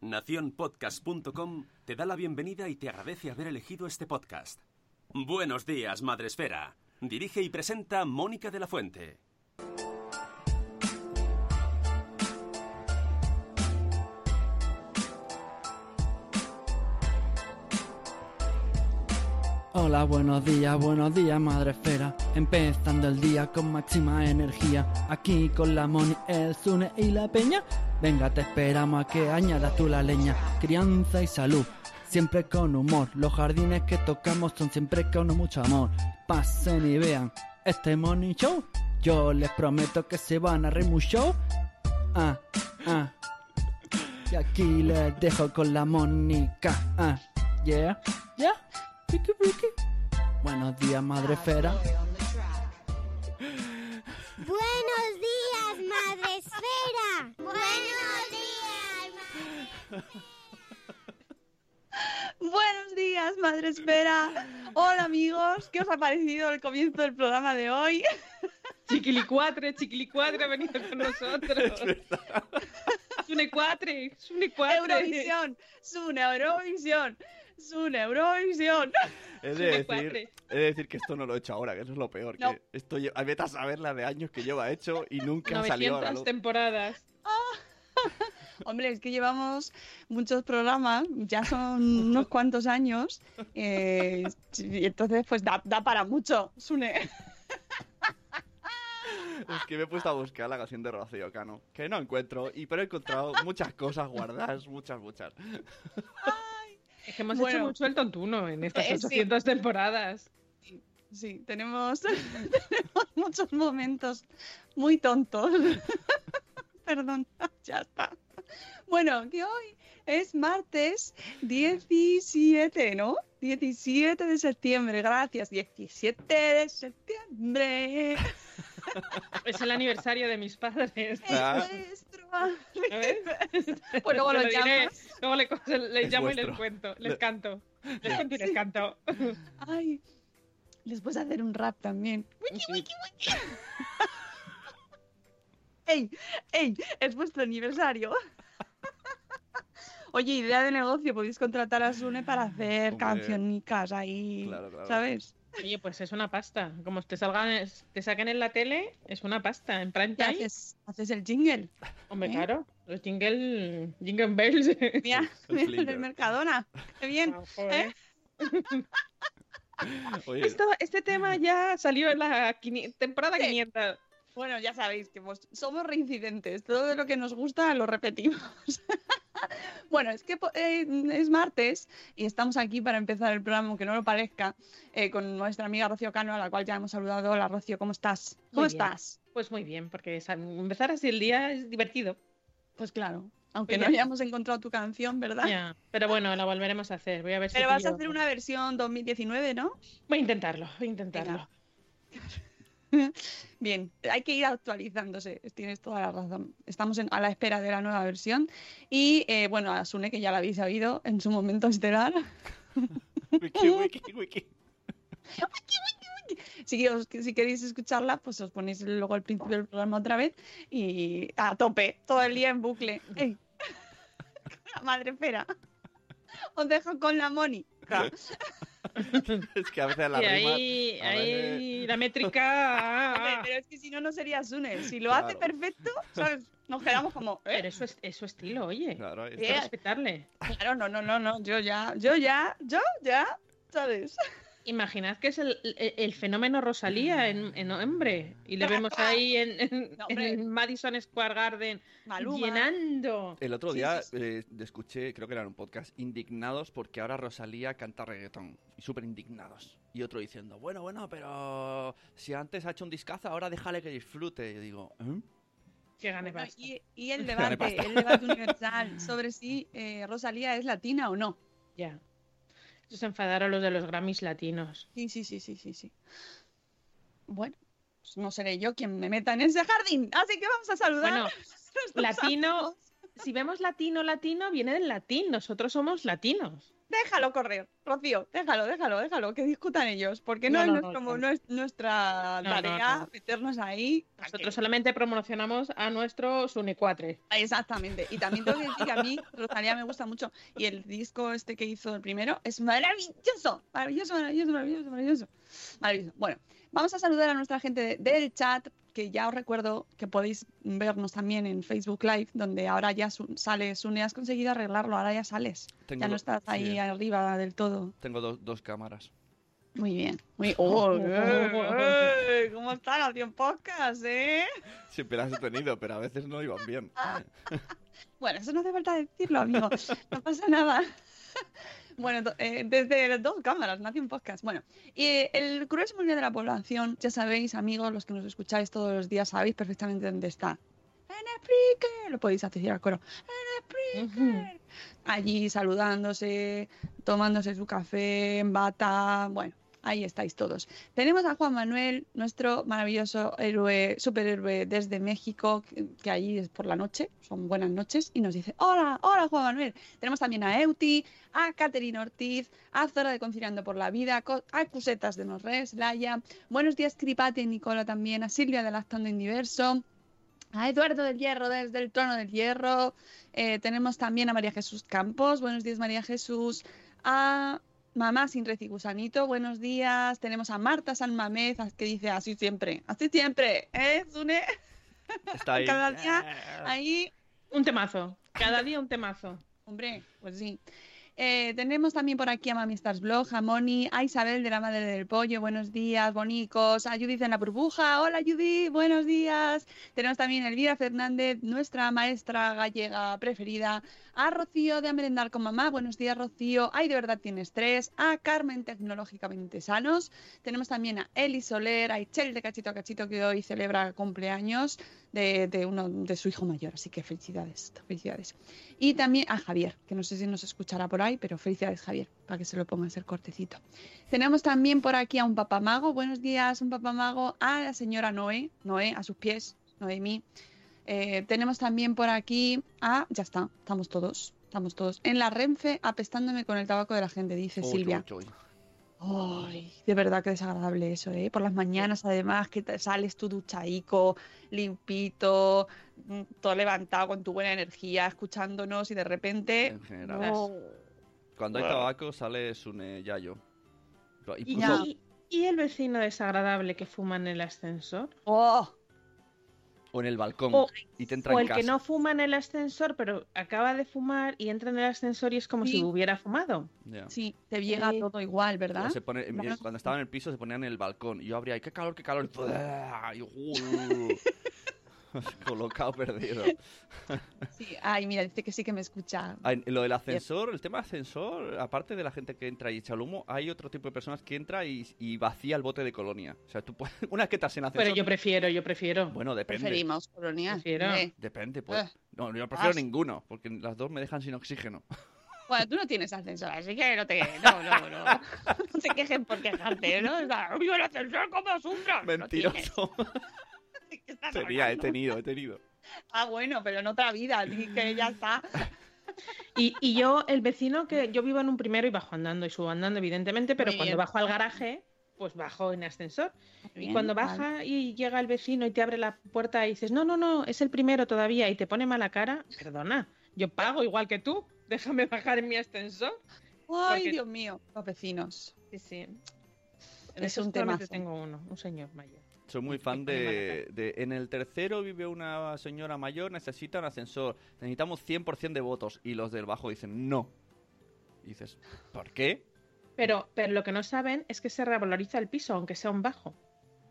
Naciónpodcast.com te da la bienvenida y te agradece haber elegido este podcast. Buenos días, Madresfera. Dirige y presenta Mónica de la Fuente. Hola, buenos días, buenos días, madre esfera. Empezando el día con máxima energía. Aquí con la Moni, el Zune y la Peña. Venga, te esperamos a que añadas tú la leña. Crianza y salud, siempre con humor. Los jardines que tocamos son siempre con mucho amor. Pasen y vean este Money Show. Yo les prometo que se van a reír mucho. Ah, ah. Y aquí les dejo con la Mónica. Ah, yeah, yeah. Buenos días, madre esfera. Madre Esfera. Buenos días. Buenos días, Madre Espera. Hola, amigos. ¿Qué os ha parecido el comienzo del programa de hoy? Chiquilicuatre, Chiquilicuatre ha venido con nosotros. Sune Cuatre, Sune Cuatre. Eurovisión. Sune Eurovisión. Sune Eurovisión. He de, decir, he de decir que esto no lo he hecho ahora, que eso es lo peor. No. Que esto a vete a saber la de años que lleva hecho y nunca ha salido a la 900 luz. temporadas. Hombre, es que llevamos muchos programas, ya son unos cuantos años, eh, y entonces pues da, da para mucho, Sune. Es que me he puesto a buscar la canción de Rocío Cano, que no encuentro, y pero he encontrado muchas cosas guardadas, muchas, muchas. Es que hemos Bueno. hecho mucho el tontuno en estas Eh, sí. 800 temporadas. Sí, tenemos, tenemos muchos momentos muy tontos. Perdón, ya está. Bueno, que hoy es martes 17, ¿no? 17 de septiembre, gracias. 17 de septiembre. Es el aniversario de mis padres. Es Ah. nuestro ¿Sabes? Pues luego lo llamas. Luego le, Es llamo y les cuento. Les Le- canto. Les cuento y les canto. Ay, les puedes hacer un rap también. Sí. ¡Ey! ¡Ey! Es vuestro aniversario. Oye, idea de negocio, podéis contratar a Sune para hacer Hombre. cancionicas ahí, Claro, claro. ¿sabes? Oye, pues es una pasta. Como te salgan, te saquen en la tele, es una pasta. En prime time, haces, haces el jingle. hombre, ¿eh? claro. Los jingle, jingle bells. Mira, El mira, flinger. el Mercadona. Qué bien. Ah. Oye, Esto- este tema ya salió en la quini- temporada Sí. 500. Bueno, ya sabéis que vos- somos reincidentes. Todo lo que nos gusta lo repetimos. bueno, es que eh, es martes y estamos aquí para empezar el programa, aunque no lo parezca, eh, con nuestra amiga Rocío Cano, a la cual ya hemos saludado. Hola, Rocío, ¿cómo estás? ¿Cómo estás? Pues muy bien, porque empezar así el día es divertido. Pues claro, aunque Muy no hayamos encontrado tu canción, ¿verdad? Ya, Pero bueno, la volveremos a hacer. Voy a ver si Pero vas a pillo- hacer una versión 2019, ¿no? Voy a intentarlo, voy a intentarlo. Bien, hay que ir actualizándose, tienes toda la razón. Estamos en- a la espera de la nueva versión. Y eh, bueno, a Sune, que ya la habéis oído en su momento estelar. wiki, wiki, wiki. Si, os- si queréis escucharla, pues os ponéis luego al principio del programa otra vez y a tope, todo el día en bucle. ¡Ey! la madre espera. Os dejo con la Mónica. es que a veces la y rima... ahí, a ahí la métrica. Hombre, pero es que si no, no sería Sune. Si lo hace Claro. perfecto, ¿sabes? Nos quedamos como. ¿eh? Pero eso es, es su estilo, oye. Claro, Hay que respetarle. Claro, no, no, no, no. Yo ya, yo ya, yo ya, ¿sabes? Imaginad que es el, el- el fenómeno Rosalía en, en hombre. Y le vemos ahí en, en- No, hombre. en Madison Square Garden Maluma. llenando. El otro Sí, día sí, eh, escuché, creo que era en un podcast, indignados porque ahora Rosalía canta reggaetón. Y súper indignados. Y otro diciendo, bueno, bueno, pero si antes ha hecho un discazo, ahora déjale que disfrute. Y yo digo, ¿eh? Que gane Bueno, pasta. y, y el debate, el debate universal sobre si eh, Rosalía es latina o no. Ya. Se enfadaron los de los Grammys latinos. Sí, sí, sí, sí, sí, sí. Bueno, pues no seré yo quien me meta en ese jardín. Así que vamos a saludar. Bueno, latino, amigos. si vemos latino, latino, viene del latín. Nosotros somos latinos. Déjalo correr, Rocío, déjalo, déjalo, déjalo, que discutan ellos, porque no, No, es no, no, es nuestra tarea no. meternos ahí. Nosotros solamente promocionamos a nuestro Sunecuatre. Exactamente. Y también tengo que decir que a mí Rosalía me gusta mucho. Y el disco este que hizo el primero es maravilloso. Maravilloso, maravilloso, maravilloso, maravilloso. Maravilloso. Bueno, vamos a saludar a nuestra gente de- del chat, que ya os recuerdo que podéis vernos también en Facebook Live, donde ahora ya su- sale Sune. Has conseguido arreglarlo, ahora ya sales. Tengo ya no estás ahí sí. arriba del todo. Tengo dos, dos cámaras. Muy bien. Muy... ¡Oh, eh, eh! ¿Cómo está la en podcast, eh? Siempre las he tenido, pero a veces no iban bien. Bueno, eso no hace falta decirlo, amigo. No pasa nada. Bueno, eh, desde las dos cámaras, nació un podcast. Bueno, y eh, el grueso mundial de la población, ya sabéis, amigos, los que nos escucháis todos los días, sabéis perfectamente dónde está. En Spreaker, lo podéis decir al coro. En Spreaker. Allí saludándose, tomándose su café en bata. Bueno, ahí estáis todos. Tenemos a Juan Manuel, nuestro maravilloso héroe, superhéroe desde México, que, que allí es por la noche, son buenas noches, y nos dice, hola, hola Juan Manuel. Tenemos también a Euti, a Catherine Ortiz, a Zora de Conciliando por la Vida, a Cusetas de Norres, Laia, buenos días Cripati y Nicola también, a Silvia de Lactando Indiverso, a Eduardo del Hierro desde el Trono del Hierro, eh, tenemos también a María Jesús Campos, buenos días María Jesús, a Mamá sin Gusanito, buenos días, tenemos a Marta San Mamez que dice así siempre, así siempre, ¿eh, Zune? Está ahí. Cada día ahí Un temazo. Cada día un temazo. Hombre, pues sí. Eh, tenemos también por aquí a Mami Stars Blog, a Moni, a Isabel de la Madre del Pollo, buenos días, bonicos, a Judith en la burbuja, hola Judith, buenos días. Tenemos también a Elvira Fernández, nuestra maestra gallega preferida, a Rocío de A con Mamá, buenos días Rocío, ay de verdad tienes tres, a Carmen Tecnológicamente Sanos, tenemos también a Eli Soler, a Ichel de Cachito a Cachito que hoy celebra cumpleaños de, de uno de su hijo mayor, así que felicidades, felicidades. Y también a Javier, que no sé si nos escuchará por ahí, pero felicidades Javier, para que se lo ponga a ser cortecito. Tenemos también por aquí a un papamago, buenos días, un papamago, a la señora Noé, Noé, a sus pies, Noemí. Eh, tenemos también por aquí a, ya está, estamos todos, estamos todos. En la Renfe, apestándome con el tabaco de la gente, dice Silvia. Ay, de verdad que desagradable eso, ¿eh? Por las mañanas, además, que te sales tu duchaico, limpito, mm, todo levantado con tu buena energía, escuchándonos y de repente. En general. no. Cuando hay Bueno. tabaco sale Sune Yayo. ¿Y, incluso- y- y el vecino desagradable que fuma en el ascensor? ¡Oh! O en el balcón. O- y te entra O en el casa. que no fuma en el ascensor, pero acaba de fumar y entra en el ascensor y es como Sí. si hubiera fumado. Ya. Sí, te llega Eh, todo igual, ¿verdad? se pone- Claro. Cuando estaba en el piso se ponía en el balcón. Y yo abría, y qué calor, qué calor. Y, y- colocado perdido. Sí. Ay, mira, dice que sí que me escucha. En lo del ascensor, el tema ascensor, aparte de la gente que entra y echa el humo, hay otro tipo de personas que entra y, y vacía el bote de colonia. O sea, tú puedes, una vez que estás en ascensor... Pero yo prefiero, yo prefiero. Bueno, depende. Preferimos colonias. Prefiero. hombre. Depende, pues. Eh. No, yo prefiero Ah. ninguno, porque las dos me dejan sin oxígeno. Bueno, tú no tienes ascensor, así que no te. No, no, no. No se quejen por quejarte, ¿no? O sea, "Oye, el ascensor. No tienes. Mentiroso. ¿Qué estás Tenía, he tenido, he tenido. Ah, bueno, pero en otra vida, que ya está. Y, y yo, el vecino que yo vivo en un primero y bajo andando y subo andando, evidentemente, pero Muy cuando bien. bajo al garaje, pues bajo en ascensor. Bien, y cuando vale. baja y llega el vecino y te abre la puerta y dices, no, no, no, es el primero todavía y te pone mala cara, perdona, yo pago igual que tú, déjame bajar en mi ascensor. Ay, Porque- Dios mío, los vecinos. Sí, sí. Es un temazo. tengo uno, un señor mayor. Soy muy fan de, de- En el tercero vive una señora mayor, necesita un ascensor. Necesitamos 100% de votos. Y los del bajo dicen no. Y dices, ¿por qué? Pero, pero lo que no saben es que se revaloriza el piso, aunque sea un bajo.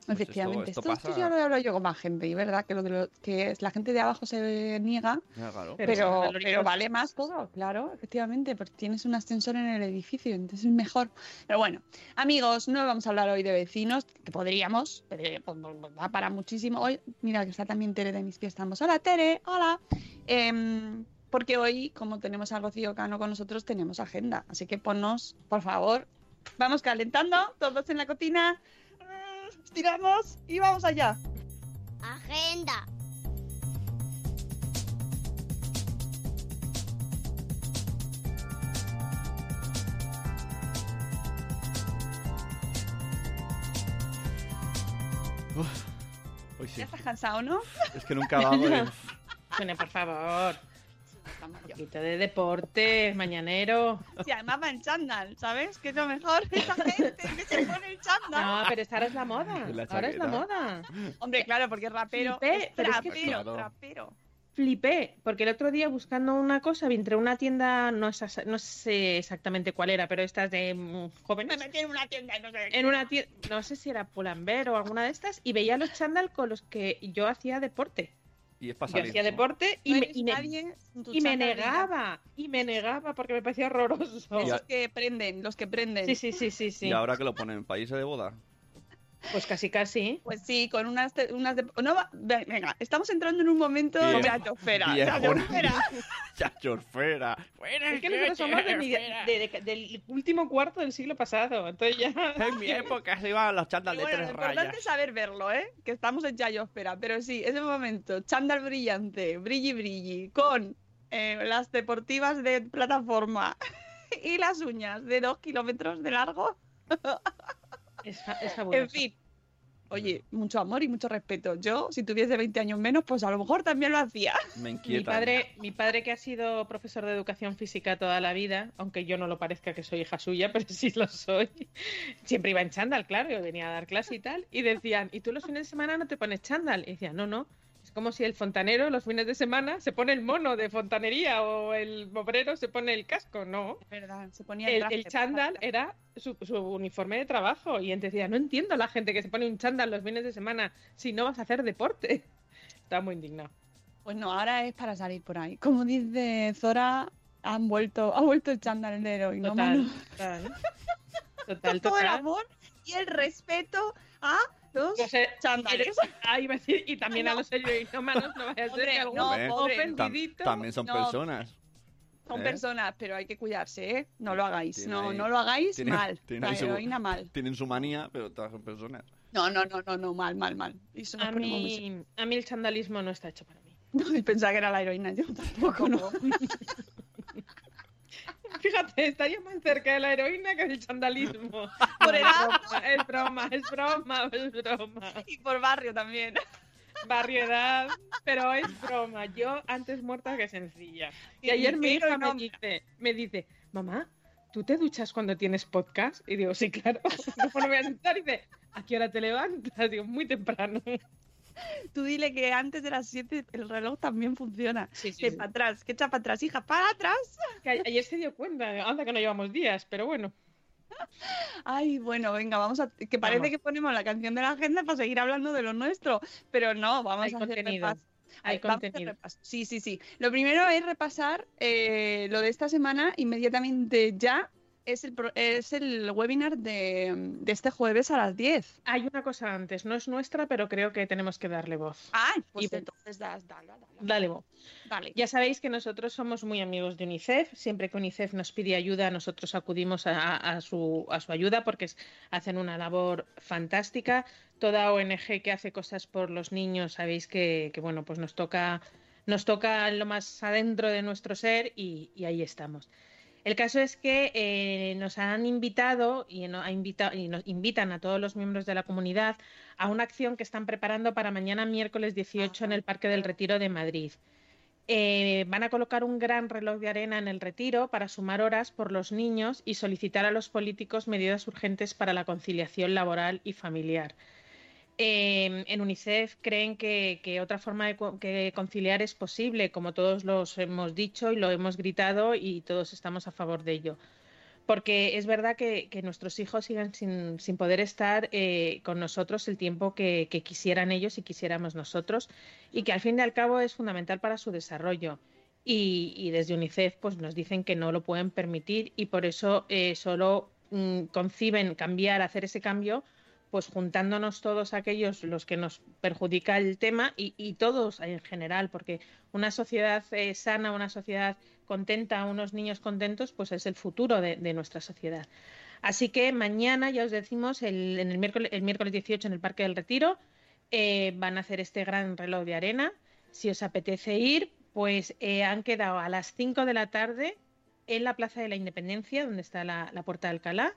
Pues Efectivamente. esto esto, esto pasa- ya lo he hablado yo con más gente, y verdad que lo de lo- que es, la gente de abajo se niega, claro. Pero pero, vale más todo, claro, efectivamente, porque tienes un ascensor en el edificio, entonces es mejor. Pero bueno, amigos, no vamos a hablar hoy de vecinos, que podríamos, pero eh, pues, pues, para muchísimo. Hoy, mira que está también Tere de mis pies, estamos. Hola Tere, hola. Em, porque hoy, como tenemos a Rocío Cano con nosotros, tenemos agenda, así que ponnos, por favor, vamos calentando, todos en la cocina, estiramos y vamos allá. Agenda. Hoy sí. ¿Ya estás cansado, no? Es que nunca de... Bueno, por favor, Estamos un yo. poquito de deporte, mañanero. Sí, además va en chándal, ¿sabes? Que es lo mejor. Esa gente que se pone el chándal. No, pero esta ahora es la moda. La ahora es la moda. Hombre, claro, porque es rapero. Flipé, es pero es que- trapero, Claro. trapero. Flipé, porque el otro día buscando una cosa, vi entre una tienda, no, es- no sé exactamente cuál era, pero estas de mm, Me jóvenes. metí en una tienda y no sé. En una tienda, no sé si era Pull&Bear o alguna de estas, y veía los chándal con los que yo hacía deporte. Y es para Yo salir. hacía ¿no? deporte y No me, y me- y negaba, y me negaba porque me parecía horroroso. Esos que prenden, los que prenden. Sí, sí, sí, sí, sí. Y ahora que lo ponen en países de boda. Pues casi, casi. Pues sí, con unas, te- unas de... No, venga, estamos entrando en un momento de. Chachos, fuera. Es que nosotros somos de mi- de- de- del último cuarto del siglo pasado, entonces ya... En mi época se iban los chándal de Bueno, lo tres importante rayas. es saber verlo, ¿eh? Que estamos en Chayosfera. Pero sí, ese momento, chándal brillante, brilli brilli, con eh, las deportivas de plataforma y las uñas de dos kilómetros de largo. Es, es fabuloso. En fin. Oye, mucho amor y mucho respeto. Yo, si tuviese 20 años menos, pues a lo mejor también lo hacía. Me Mi inquieta. padre, mi padre que ha sido profesor de educación física toda la vida, aunque yo no lo parezca que soy hija suya, pero sí lo soy, siempre iba en chándal, claro, yo venía a dar clase y tal, y decían, ¿y tú los fines de semana no te pones chándal? Y decía, no, no, es como si el fontanero los fines de semana se pone el mono de fontanería o el obrero se pone el casco, no. Es verdad, se ponía El, el para- chándal era su, su uniforme de trabajo y entonces decía, no entiendo a la gente que se pone un chándal los fines de semana si no vas a hacer deporte. Estaba muy indignado. Pues no, ahora es para salir por ahí. Como dice Zora, han vuelto, ha vuelto el chándal de heroína. Total, total. Total, Todo el total. amor y el respeto a iba a decir, y también a los heroinómanos, no vaya a ser Hombre, que algún no, pobre, tam- también son No. personas. Son ¿Eh? personas, pero hay que cuidarse, ¿eh? No lo hagáis. Tiene No, ahí- no lo hagáis tiene- mal. tiene La su- heroína mal. Tienen su manía, pero todas son personas. No, no, no, no, no, mal, mal, mal. Eso A mí, a mí el chandalismo no está hecho para mí. No, pensaba que era la heroína, yo tampoco, no. Fíjate, estaría más cerca de la heroína que del chandalismo. Por edad. Es broma, es broma, es broma. Y por barrio también. Barriedad, pero es broma. Yo antes muerta que sencilla. Y ayer mi hija me no- dice, me dice, mamá, ¿tú te duchas cuando tienes podcast? Y digo, sí, claro. No me voy a duchar. Y dice, ¿a qué hora te levantas? Digo, muy temprano. Tú dile que antes de las 7 el reloj también funciona. Sí, sí, Que sí. para atrás, que echa para atrás, hija, para atrás. Que ayer se dio cuenta, anda que no llevamos días, pero bueno. Ay, bueno, venga, vamos a. Que parece Vamos. que ponemos la canción de la agenda para seguir hablando de lo nuestro, pero no, vamos Hay a hacer contenido. repas- Hay a contenido. repaso. Sí, sí, sí. Lo primero es repasar eh, lo de esta semana inmediatamente ya. Es el, pro- es el webinar de, de este jueves a las 10. Hay una cosa antes, no es nuestra, pero creo que tenemos que darle voz. Ah, pues Y- entonces das, dale, dale, Dale voz. dale. Ya sabéis que nosotros somos muy amigos de UNICEF. Siempre que UNICEF nos pide ayuda, nosotros acudimos a, a su, a su ayuda porque hacen una labor fantástica. Toda ONG que hace cosas por los niños, sabéis que, que, bueno, pues nos toca, nos toca lo más adentro de nuestro ser y, y ahí estamos. El caso es que eh, nos han invitado y, nos invitan a todos los miembros de la comunidad a una acción que están preparando para mañana miércoles 18 en el Parque del Retiro de Madrid. Eh, van a colocar un gran reloj de arena en el retiro para sumar horas por los niños y solicitar a los políticos medidas urgentes para la conciliación laboral y familiar. Eh, en UNICEF creen que, otra forma de conciliar es posible, como todos los hemos dicho y lo hemos gritado y todos estamos a favor de ello. Porque es verdad que, nuestros hijos sigan sin, poder estar eh, con nosotros el tiempo que, quisieran ellos y quisiéramos nosotros, y que al fin y al cabo es fundamental para su desarrollo. Y, y desde UNICEF pues nos dicen que no lo pueden permitir y por eso eh, solo mm, conciben cambiar, hacer ese cambio, pues juntándonos todos aquellos los que nos perjudica el tema y, todos en general, porque una sociedad eh, sana, una sociedad contenta, unos niños contentos, pues es el futuro de, de nuestra sociedad. Así que mañana, ya os decimos, el, en el, miércoles, el miércoles 18 en el Parque del Retiro eh, van a hacer este gran reloj de arena. Si os apetece ir, pues eh, han quedado a las 5 de la tarde en la Plaza de la Independencia, donde está la, la Puerta de Alcalá.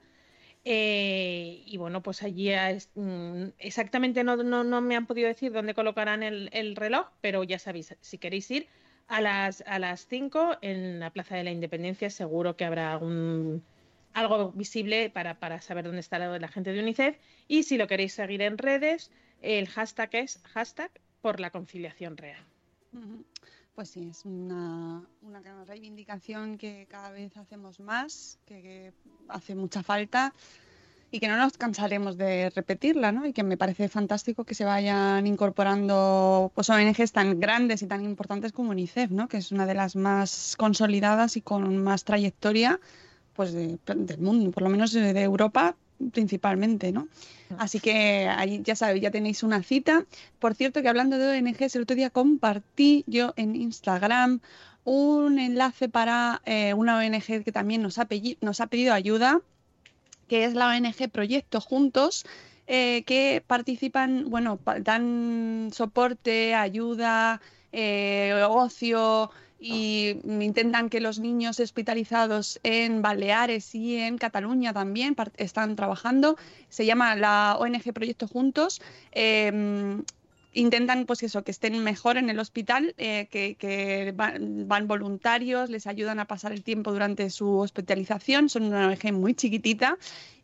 Eh, y bueno, pues allí mm, exactamente no, no, no me han podido decir dónde colocarán el, el reloj, pero ya sabéis, si queréis ir a las, a las 5 en la Plaza de la Independencia, seguro que habrá algo visible para, para saber dónde está la, gente de UNICEF. Y si lo queréis seguir en redes, el hashtag es hashtag por la conciliación real. Pues sí, es una, una reivindicación que cada vez hacemos más, que, que hace mucha falta y que no nos cansaremos de repetirla, ¿no? Y que me parece fantástico que se vayan incorporando pues, ONGs tan grandes y tan importantes como UNICEF, ¿no? Que es una de las más consolidadas y con más trayectoria pues, de- del mundo, por lo menos de, Europa principalmente, ¿no? Así que ahí ya sabéis, ya tenéis una cita. Por cierto, que hablando de ONGs, el otro día compartí yo en Instagram un enlace para eh, una ONG que también nos ha, nos ha pedido ayuda, que es la ONG Proyecto Juntos, eh, que participan, bueno, pa- dan soporte, ayuda, eh, ocio y intentan que los niños hospitalizados en Baleares y en Cataluña también están trabajando. Se llama la ONG Proyecto Juntos. Eh, intentan pues eso, que estén mejor en el hospital, eh, que, van voluntarios, les ayudan a pasar el tiempo durante su hospitalización, son una ONG muy chiquitita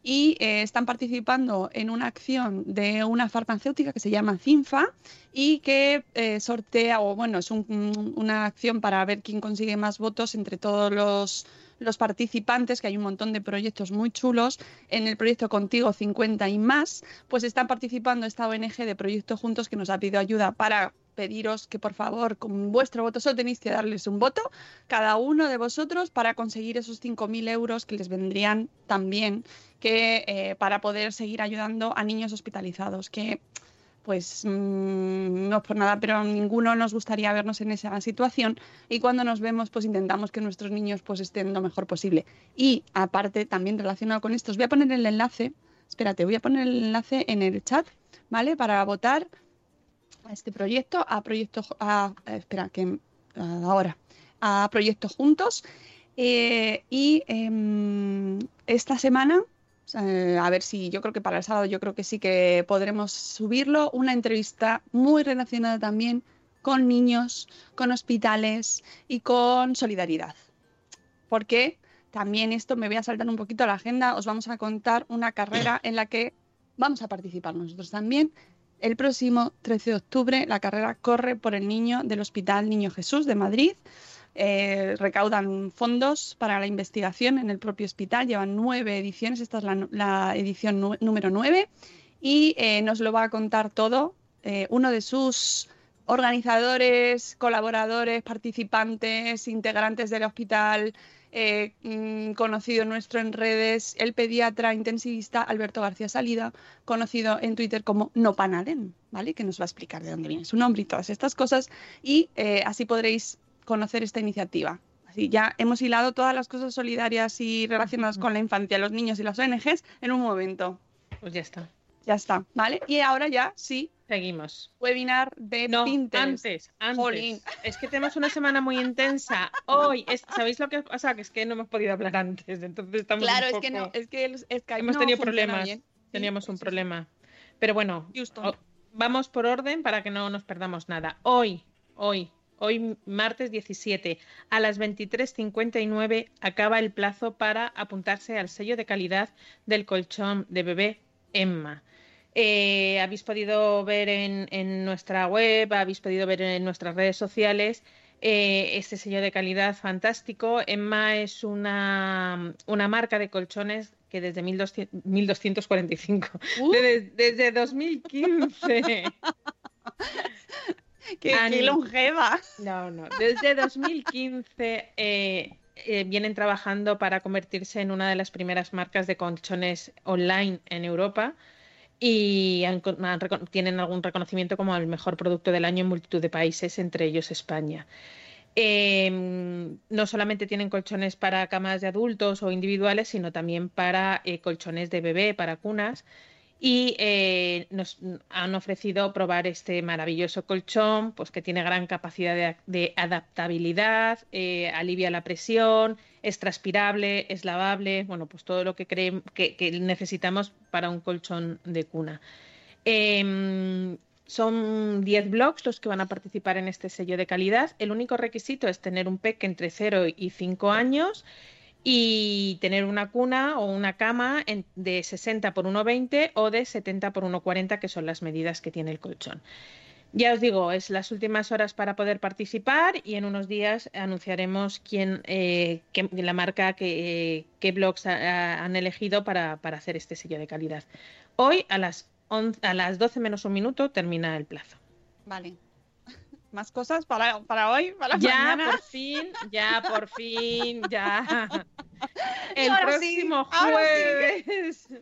y eh, están participando en una acción de una farmacéutica que se llama CINFA y que eh, sortea, o bueno, es un- una acción para ver quién consigue más votos entre todos los, los participantes, que hay un montón de proyectos muy chulos. En el proyecto Contigo 50 y más, pues están participando esta ONG de Proyecto Juntos que nos ha pedido ayuda para pediros que por favor con vuestro voto solo tenéis que darles un voto cada uno de vosotros para conseguir esos 5.000 euros que les vendrían también que eh, para poder seguir ayudando a niños hospitalizados que pues mm, no por nada, pero ninguno nos gustaría vernos en esa situación y cuando nos vemos pues intentamos que nuestros niños pues estén lo mejor posible. Y aparte también relacionado con esto, os voy a poner el enlace, espérate, voy a poner el enlace en el chat, ¿vale? Para votar a este proyecto, a proyecto, a, espera, que ahora, a Proyecto Juntos. Eh, y em, esta semana, sea, a ver si yo creo que para el sábado yo creo que sí que podremos subirlo, una entrevista muy relacionada también con niños, con hospitales y con solidaridad. Porque también esto me voy a saltar un poquito a la agenda, os vamos a contar una carrera en la que vamos a participar nosotros también. El próximo 13 de octubre la carrera corre por el niño del Hospital Niño Jesús de Madrid. Eh, recaudan fondos para la investigación en el propio hospital. Llevan nueve ediciones, esta es la, edición número nueve y eh, nos lo va a contar todo eh, uno de sus organizadores, colaboradores, participantes, integrantes del hospital, eh, mm, conocido nuestro en redes, el pediatra intensivista Alberto García Salida, conocido en Twitter como Nopanaden, ¿vale? Que nos va a explicar de dónde viene su nombre y todas estas cosas. Y así podréis conocer esta iniciativa. Así ya hemos hilado todas las cosas solidarias y relacionadas con la infancia, los niños y las ONGs en un momento. Pues ya está. Ya está, ¿vale? Y ahora ya sí. Seguimos. Webinar de No, Pinterest. antes, antes. Jolín. Es que tenemos una semana muy intensa. Hoy, es- ¿sabéis lo que pasa? Que es que no hemos podido hablar antes, entonces estamos Claro, un es que no, es que el Skype Hemos no tenido problemas. bien. Teníamos un problema. Pero bueno, Houston. vamos por orden para que no nos perdamos nada. Hoy, hoy, Hoy, martes 17, a las 23.59, acaba el plazo para apuntarse al sello de calidad del colchón de bebé Emma. Eh, habéis podido ver en, en, nuestra web, habéis podido ver en nuestras redes sociales eh, este sello de calidad fantástico. Emma es una, una marca de colchones que desde 1200, 1245, uh. desde, desde 2015. ¡Qué, qué longeva! No, no. Desde 2015 eh, eh, vienen trabajando para convertirse en una de las primeras marcas de colchones online en Europa y han, han, tienen algún reconocimiento como el mejor producto del año en multitud de países, entre ellos España. Eh, no solamente tienen colchones para camas de adultos o individuales, sino también para eh, colchones de bebé, para cunas y eh, nos han ofrecido probar este maravilloso colchón, pues que tiene gran capacidad de, adaptabilidad, eh, alivia la presión, es transpirable, es lavable, bueno, pues todo lo que, que, necesitamos para un colchón de cuna. Eh, son 10 blogs los que van a participar en este sello de calidad. El único requisito es tener un PEC entre 0 y 5 años y tener una cuna o una cama en, de 60 por 1,20 o de 70 por 1,40, que son las medidas que tiene el colchón. Ya os digo, es las últimas horas para poder participar y en unos días anunciaremos quién, eh, qué, la marca, qué blogs ha, han elegido para, para, hacer este sello de calidad. Hoy a las, 11, a las 12 menos un minuto termina el plazo. Vale. ¿Más cosas para, para hoy? Para ya, mañana? por fin, ya, por fin, ya. El próximo sí, jueves. Sí.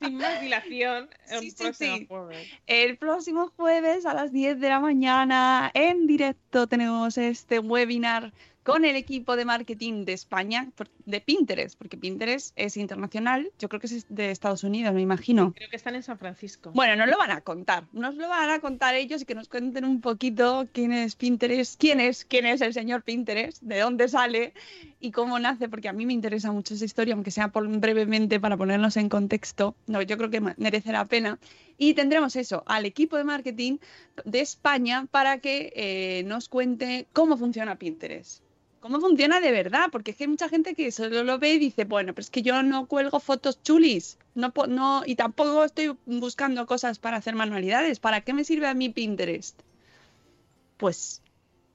Sin más dilación, el sí, próximo sí, jueves. El próximo jueves a las 10 de la mañana, en directo, tenemos este webinar con el equipo de marketing de España, de Pinterest, porque Pinterest es internacional, yo creo que es de Estados Unidos, me imagino. Creo que están en San Francisco. Bueno, nos lo van a contar, nos lo van a contar ellos y que nos cuenten un poquito quién es Pinterest, quién es, quién es el señor Pinterest, de dónde sale y cómo nace, porque a mí me interesa mucho esa historia, aunque sea por, brevemente para ponernos en contexto. No, yo creo que merece la pena. Y tendremos eso, al equipo de marketing de España para que eh, nos cuente cómo funciona Pinterest cómo funciona de verdad, porque es que hay mucha gente que solo lo ve y dice, bueno, pero es que yo no cuelgo fotos chulis, no, no, y tampoco estoy buscando cosas para hacer manualidades, ¿para qué me sirve a mí Pinterest? Pues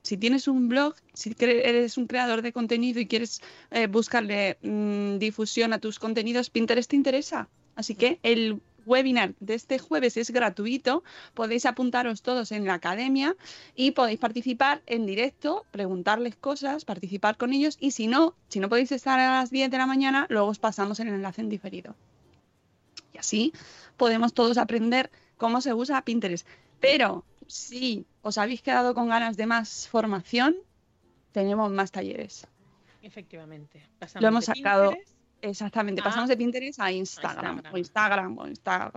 si tienes un blog, si eres un creador de contenido y quieres eh, buscarle mmm, difusión a tus contenidos, Pinterest te interesa. Así que el webinar de este jueves es gratuito, podéis apuntaros todos en la academia y podéis participar en directo, preguntarles cosas, participar con ellos y si no, si no podéis estar a las 10 de la mañana, luego os pasamos el enlace en diferido. Y así podemos todos aprender cómo se usa Pinterest. Pero si os habéis quedado con ganas de más formación, tenemos más talleres. Efectivamente. Pasamos Lo hemos sacado. Pinterest Exactamente, ah. pasamos de Pinterest a Instagram, a Instagram. o Instagram,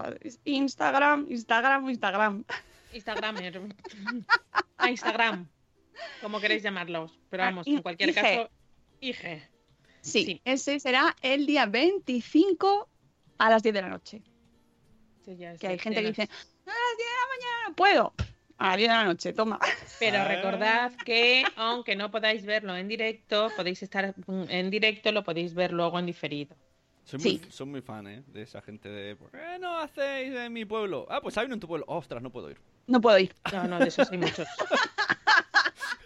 o Instagram, Instagram, Instagram. Instagramer. a Instagram, como queréis llamarlos. Pero vamos, en cualquier IG. caso, IG. Sí, sí, ese será el día 25 a las 10 de la noche. Sí, ya que hay gente que dice, a las 10 de la mañana, puedo. A las 10 de la noche, toma. Pero recordad que, aunque no podáis verlo en directo, podéis estar en directo, lo podéis ver luego en diferido. Soy muy, sí. soy muy fan, ¿eh? De esa gente de... ¿Por qué no hacéis en mi pueblo? Ah, pues hay uno en tu pueblo. Ostras, no puedo ir. No puedo ir. No, no, de esos hay muchos.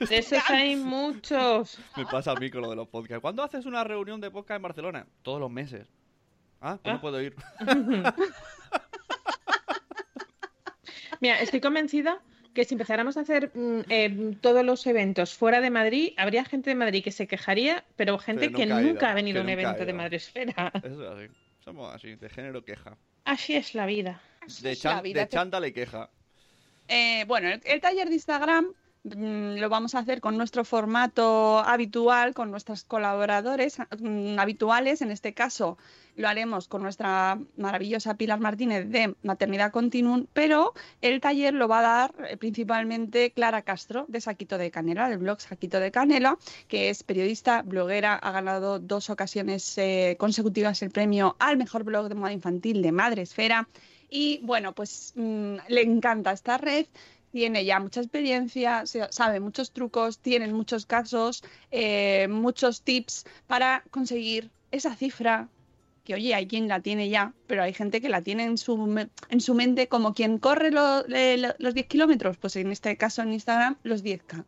De esos hay muchos. Me pasa a mí con lo de los podcasts. ¿Cuándo haces una reunión de podcast en Barcelona? Todos los meses. Ah, pues ¿Ah? no puedo ir. Mira, estoy convencida que si empezáramos a hacer mm, eh, todos los eventos fuera de Madrid, habría gente de Madrid que se quejaría, pero gente pero que nunca, ha venido a un evento de Madrid Esfera. Eso es así. Somos así, de género queja. Así es la vida. De, chan la vida. de chándale queja. Eh, bueno, el, el taller de Instagram lo vamos a hacer con nuestro formato habitual, con nuestros colaboradores mm, habituales. En este caso, lo haremos con nuestra maravillosa Pilar Martínez de Maternidad Continuum, pero el taller lo va a dar eh, principalmente Clara Castro de Saquito de Canela, del blog Saquito de Canela, que es periodista, bloguera, ha ganado dos ocasiones eh, consecutivas el premio al mejor blog de moda infantil de Madre Esfera. Y bueno, pues mmm, le encanta esta red tiene ya mucha experiencia, sabe muchos trucos, tienen muchos casos, eh, muchos tips para conseguir esa cifra que, oye, hay quien la tiene ya, pero hay gente que la tiene en su, en su mente como quien corre lo- los 10 kilómetros, pues en este caso en Instagram los 10K,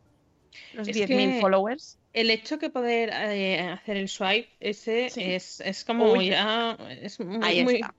los Es 10.000 que followers. El hecho que poder eh, hacer el swipe ese es, es como Uy. ya es muy, Ahí muy- está.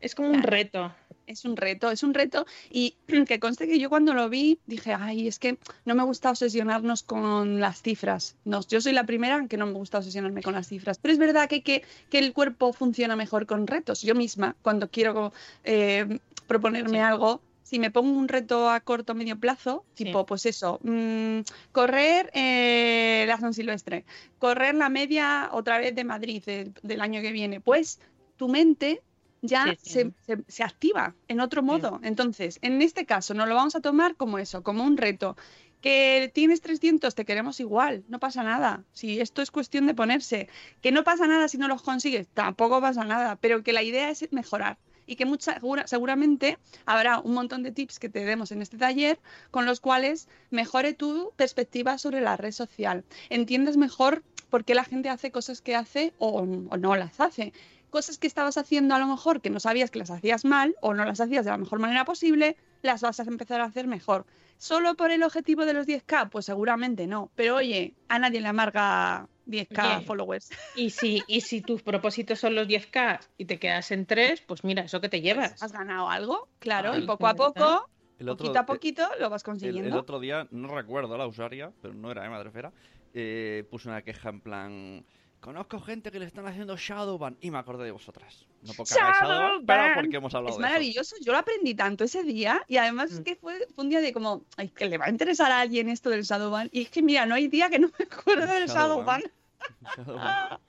es como un reto. Es un reto, es un reto. Y que conste que yo cuando lo vi dije, ay, es que no me gusta obsesionarnos con las cifras. No, yo soy la primera que no me gusta obsesionarme con las cifras. Pero es verdad que, que, que el cuerpo funciona mejor con retos. Yo misma, cuando quiero eh, proponerme algo, si me pongo un reto a corto o medio plazo, tipo, pues eso, mm, correr eh, la San Silvestre, correr la media otra vez de Madrid del- del año que viene, pues tu mente ya Sí, sí. Se, se- se activa en otro modo. Entonces, en este caso, nos lo vamos a tomar como eso, como un reto. Que tienes 300, te queremos igual, no pasa nada. Si esto es cuestión de ponerse, que no pasa nada si no los consigues, tampoco pasa nada, pero que la idea es mejorar y que mucha, segura- seguramente habrá un montón de tips que te demos en este taller con los cuales mejore tu perspectiva sobre la red social. Entiendas mejor por qué la gente hace cosas que hace o, o no las hace. Cosas que estabas haciendo a lo mejor que no sabías que las hacías mal o no las hacías de la mejor manera posible, las vas a empezar a hacer mejor. ¿Solo por el objetivo de los 10K? Pues seguramente no. Pero oye, a nadie le amarga 10K Oye, followers. Y si, y si tus propósitos son los 10K y te quedas en 3, pues mira, eso que te llevas. Has ganado algo, claro, Ah, y poco a poco, El otro, poquito a eh, poquito, lo vas consiguiendo. el otro día, no recuerdo la usuaria, pero no era de Madrefera, eh, puso una queja en plan... Conozco gente que le están haciendo Shadowban y me acordé de vosotras. No porque Shadowban, pero porque hemos hablado Es de eso. maravilloso, yo lo aprendí tanto ese día y además Mm. es que fue, fue un día de como, ay, que le va a interesar a alguien esto del Shadowban. Y es que mira, no hay día que no me acuerdo del Shadowban. Shadowban.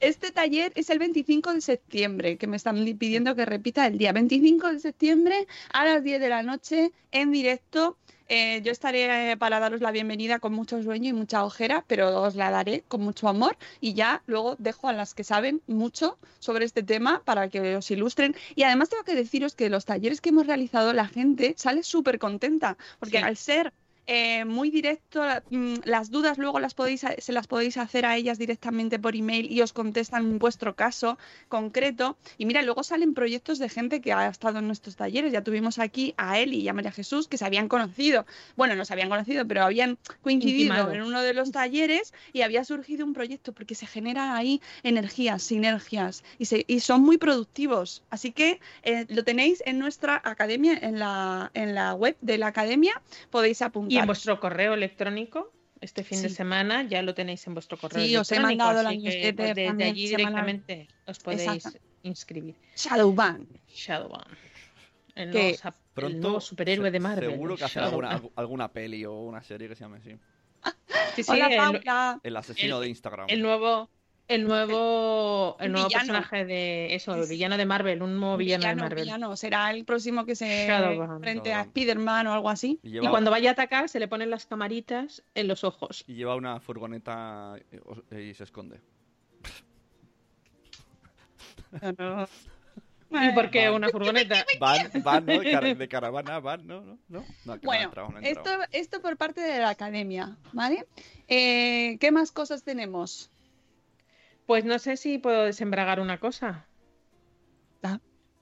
Este taller es el 25 de septiembre, que me están pidiendo que repita el día. 25 de septiembre a las 10 de la noche en directo. Eh, yo estaré eh, para daros la bienvenida con mucho sueño y mucha ojera, pero os la daré con mucho amor y ya luego dejo a las que saben mucho sobre este tema para que os ilustren. Y además tengo que deciros que los talleres que hemos realizado la gente sale súper contenta, porque Sí. al ser eh, muy directo. mm, Las dudas luego las podéis, se las podéis hacer a ellas directamente por email y os contestan vuestro caso concreto. Y mira, luego salen proyectos de gente que ha estado en nuestros talleres. Ya tuvimos aquí a Eli y a María Jesús que se habían conocido. Bueno, no se habían conocido, pero habían coincidido Intimado. en uno de los talleres y había surgido un proyecto porque se generan ahí energías, sinergias y, se- y son muy productivos. Así que eh, lo tenéis en nuestra academia, en la, en la web de la academia, podéis apuntar. Y en vuestro correo electrónico, este fin de semana, ya lo tenéis en vuestro correo Sí, os he electrónico. mandado la newsletter pues, desde también allí semanal. directamente os podéis Exacto. inscribir. Shadowban. Shadowban. El, Que nuevo, el nuevo superhéroe se- de Marvel. Seguro que hace Shadowban. alguna, algu- alguna peli o una serie que se llame así. Sí, sí, Hola, el- Paula. El asesino El- de Instagram. El nuevo, el nuevo, el El nuevo villano. personaje de eso, el villano de Marvel, un nuevo villano, de Marvel. villano. Será el próximo que se Shadowban. frente a. Spider-Man o algo así. Y cuando vaya a atacar, se le ponen las camaritas en los ojos. y lleva una furgoneta eh, os- y se esconde. ¿Y por qué una furgoneta? Van, van, ¿no? De, car- de caravana, van, ¿no? ¿No? ¿No? No, no Bueno, entrado, no esto, esto por parte de la academia, ¿vale? Eh, ¿Qué más cosas tenemos? Pues no sé si puedo desembragar una cosa.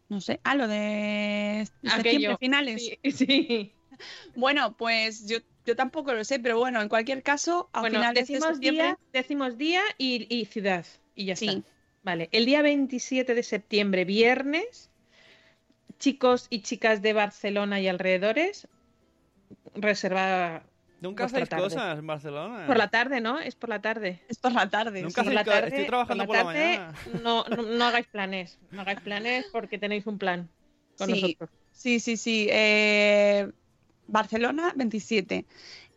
No sé. Ah, lo de septiembre Aquello. finales. Sí, sí. Bueno, pues yo, yo tampoco lo sé, pero bueno, en cualquier caso, a Bueno, finales de decimos septiembre. día, decimos día y, y ciudad. Y ya Sí. está. Vale. El día 27 de septiembre, viernes, chicos y chicas de Barcelona y alrededores, reserva Nunca hacéis tarde. cosas en Barcelona. por la tarde, ¿no? Es por la tarde. Es por la tarde. Nunca Por la hacéis co- tarde, Estoy trabajando por por la, tarde, mañana. No, no, no hagáis planes. No hagáis planes porque tenéis un plan con Sí. nosotros. Sí, sí, sí. eh, Barcelona, 27.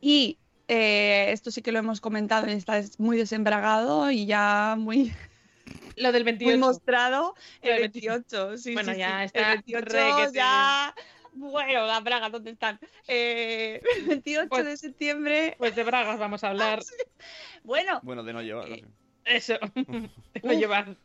Y eh, esto sí que lo hemos comentado y está es muy desembragado y ya muy, Lo del muy 28. mostrado. Lo El del 28, sí, Bueno, sí, ya sí. está El 28 requete. ya... Bueno, la Braga, ¿dónde están? Eh, 28 Pues- de septiembre. Pues de bragas vamos a hablar. Bueno, Bueno, de no llevar. no sé. Eso. A Uf. llevar.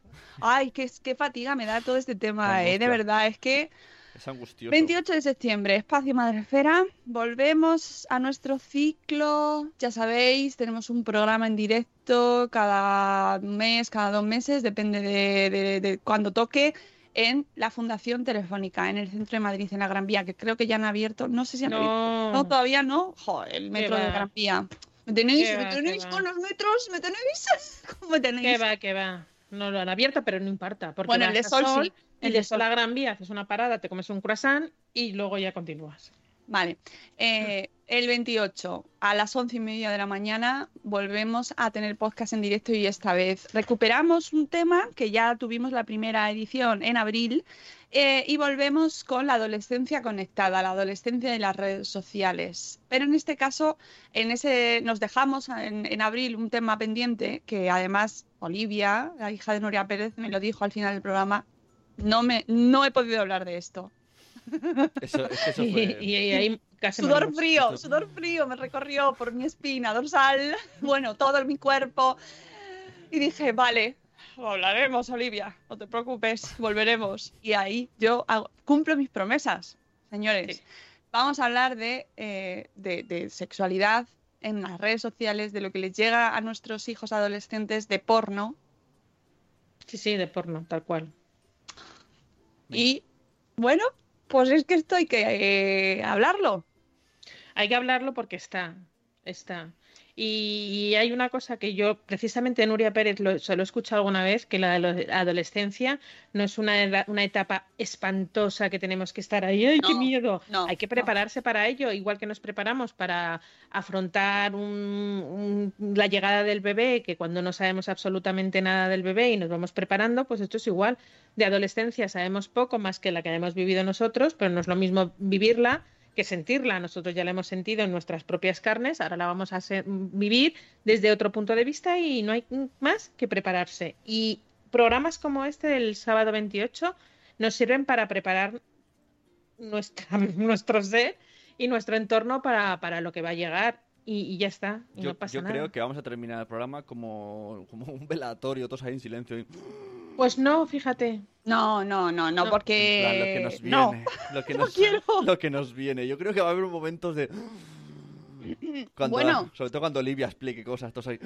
ay, qué, qué fatiga me da todo este tema, eh, de verdad, es que Es angustioso. 28 de septiembre, Espacio Madresfera. Volvemos a nuestro ciclo. Ya sabéis, tenemos un programa en directo cada mes, cada dos meses, depende de, de, de cuando toque, en la Fundación Telefónica, en el centro de Madrid, en la Gran Vía, que creo que ya han abierto. No sé si han No. abierto. No, todavía no. Joder, el metro de. Gran Vía. ¿Me tenéis? ¿Me va, tenéis con va. los metros? ¿Me tenéis? ¿Cómo me tenéis? Que va, que va. No lo han abierto, pero no importa. Porque Bueno, el de Sol sí, El de Sol a Gran Vía, haces una parada, te comes un croissant y luego ya continúas. Vale. Eh, el 28 a las once y media de la mañana volvemos a tener podcast en directo y esta vez recuperamos un tema que ya tuvimos la primera edición en abril eh, y volvemos con la adolescencia conectada, la adolescencia de las redes sociales. Pero en este caso, en ese nos dejamos en, abril un tema pendiente que además Olivia, la hija de Nuria Pérez, me lo dijo al final del programa. No me, no he podido hablar de esto. Eso, es que eso Y, fue... y- y ahí casi Sudor frío, sudor frío me recorrió por mi espina dorsal, bueno, todo mi cuerpo. Y dije, vale, lo hablaremos, Olivia, no te preocupes, volveremos. Y ahí yo hago- cumplo mis promesas, señores. Sí. Vamos a hablar de, eh, de, de sexualidad en las redes sociales, de lo que les llega a nuestros hijos adolescentes de porno. Sí, sí, de porno, tal cual. Y bueno, pues es que esto hay que eh, hablarlo. Hay que hablarlo porque está, está. Y hay una cosa que yo, precisamente Nuria Pérez, lo, se lo he escuchado alguna vez, que la ado- adolescencia no es una, edad- una etapa espantosa que tenemos que estar ahí, ¡ay, qué miedo! no, Hay que no. prepararse para ello, igual que nos preparamos para afrontar un- un- la llegada del bebé, que cuando no sabemos absolutamente nada del bebé y nos vamos preparando, pues esto es igual. De adolescencia sabemos poco más que la que hemos vivido nosotros, pero no es lo mismo vivirla que sentirla. Nosotros ya la hemos sentido en nuestras propias carnes, ahora la vamos a vivir desde otro punto de vista y no hay más que prepararse. Y programas como este del sábado 28 nos sirven para preparar nuestra, nuestro ser y nuestro entorno para, para lo que va a llegar. Y, y ya está, y Yo, no pasa yo nada. creo que vamos a terminar el programa como, como un velatorio, todos ahí en silencio. y- Pues no, fíjate. No, no, no, no, porque plan, lo que nos viene. no. Lo que No nos, quiero. lo que nos viene. Yo creo que va a haber momentos de. Cuando, Bueno. Sobre todo cuando Olivia explique cosas, todos ahí.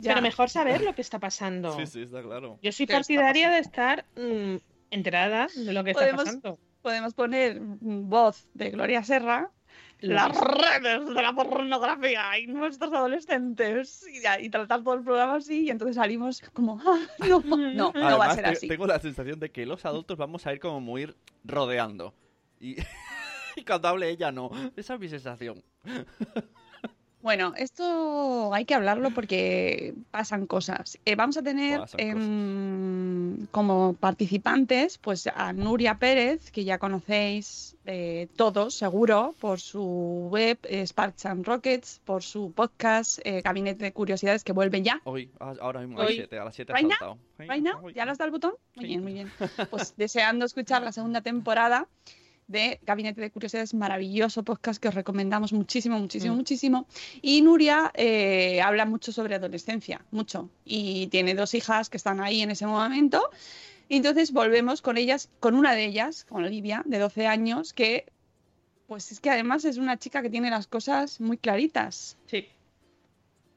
Ya. Pero mejor saber lo que está pasando. Sí, sí, está claro. Yo soy ¿Qué está partidaria de estar mm, enterada de lo que está Podemos- pasando. podemos poner voz de Gloria Serra, las redes de la pornografía y nuestros adolescentes y, y tratar todo el programa así y entonces salimos como, ah, no, no, no va a Además, ser te- así. tengo la sensación de que los adultos vamos a ir como muy rodeando. Y, y cuando hable ella, no. Esa es mi sensación. Bueno, esto hay que hablarlo porque pasan cosas. Eh, vamos a tener em, como participantes pues a Nuria Pérez, que ya conocéis eh, todos seguro por su web eh, Sparks and Rockets, por su podcast eh, Gabinete de Curiosidades que vuelve ya. Hoy, a- ahora mismo a las Hoy. 7, a las 7 ha Right. ¿ya le has dado el botón? Muy Sí. bien, muy bien. Pues deseando escuchar la segunda temporada de Gabinete de Curiosidades, maravilloso podcast que os recomendamos muchísimo, muchísimo, Mm. muchísimo. Y Nuria eh, habla mucho sobre adolescencia, mucho. Y tiene dos hijas que están ahí en ese momento. Y entonces volvemos con ellas, con una de ellas, con Olivia, de 12 años, que pues es que además es una chica que tiene las cosas muy claritas. Sí.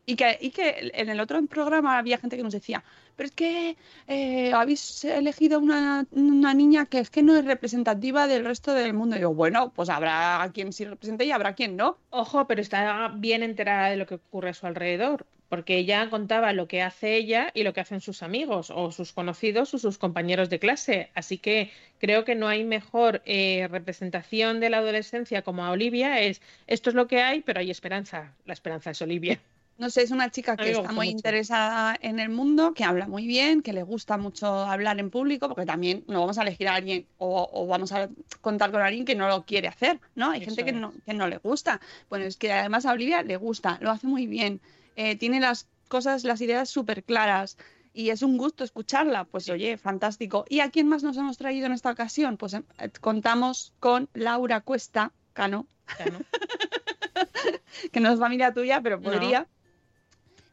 Y que, y que en el otro programa había gente que nos decía, pero es que eh, habéis elegido una, una niña que es que no es representativa del resto del mundo. Y digo, bueno, pues habrá quien sí represente y habrá quien no. Ojo, pero está bien enterada de lo que ocurre a su alrededor, porque ella contaba lo que hace ella y lo que hacen sus amigos o sus conocidos o sus compañeros de clase. Así que creo que no hay mejor eh, representación de la adolescencia como a Olivia. Es esto es lo que hay, pero hay esperanza. La esperanza es Olivia. No sé, es una chica que está muy mucho. interesada en el mundo, que habla muy bien, que le gusta mucho hablar en público, porque también no vamos a elegir a alguien o, o vamos a contar con alguien que no lo quiere hacer, ¿no? Hay gente que no, que no le gusta. Bueno, es que además a Olivia le gusta, lo hace muy bien, eh, tiene las cosas, las ideas súper claras. Y es un gusto escucharla, pues oye, fantástico. ¿Y a quién más nos hemos traído en esta ocasión? Pues eh, contamos con Laura Cuesta, Cano, que no es familia tuya, pero No.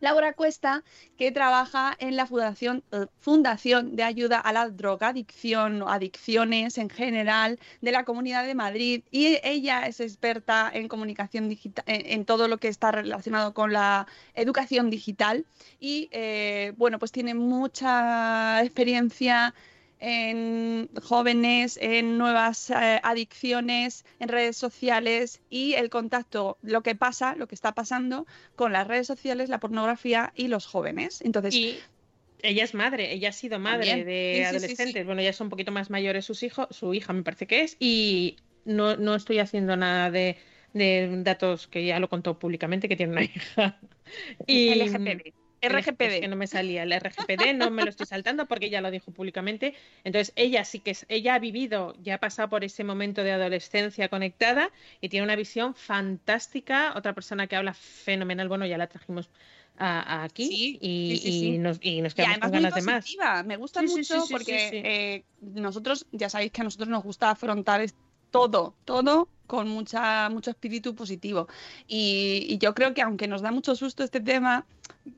Laura Cuesta, que trabaja en la Fundación, eh, Fundación de Ayuda a la Drogadicción o Adicciones en general de la Comunidad de Madrid. Y ella es experta en comunicación digital, en, en todo lo que está relacionado con la educación digital. Y eh, bueno, pues tiene mucha experiencia en jóvenes, en nuevas eh, adicciones, en redes sociales y el contacto, lo que pasa, lo que está pasando con las redes sociales, la pornografía y los jóvenes. Entonces, Y ella es madre, ella ha sido madre También. de Sí, sí, sí, adolescentes. sí. Bueno, ya son un poquito más mayores sus hijos, su hija me parece que es, y no, no estoy haciendo nada de, de datos que ya lo contó públicamente que tiene una hija. Y Es RGPD. que no me salía el RGPD, no me lo estoy saltando porque ella lo dijo públicamente. Entonces, ella sí que es, ella ha vivido, ya ha pasado por ese momento de adolescencia conectada y tiene una visión fantástica. Otra persona que habla fenomenal, bueno, ya la trajimos a- a aquí Sí, y, sí, sí, y sí. nos, y nos Y quedamos además con ganas de más. Me gusta mucho porque eh, nosotros, ya sabéis que a nosotros nos gusta afrontar todo, todo con mucha, mucho espíritu positivo. Y, y yo creo que aunque nos da mucho susto este tema,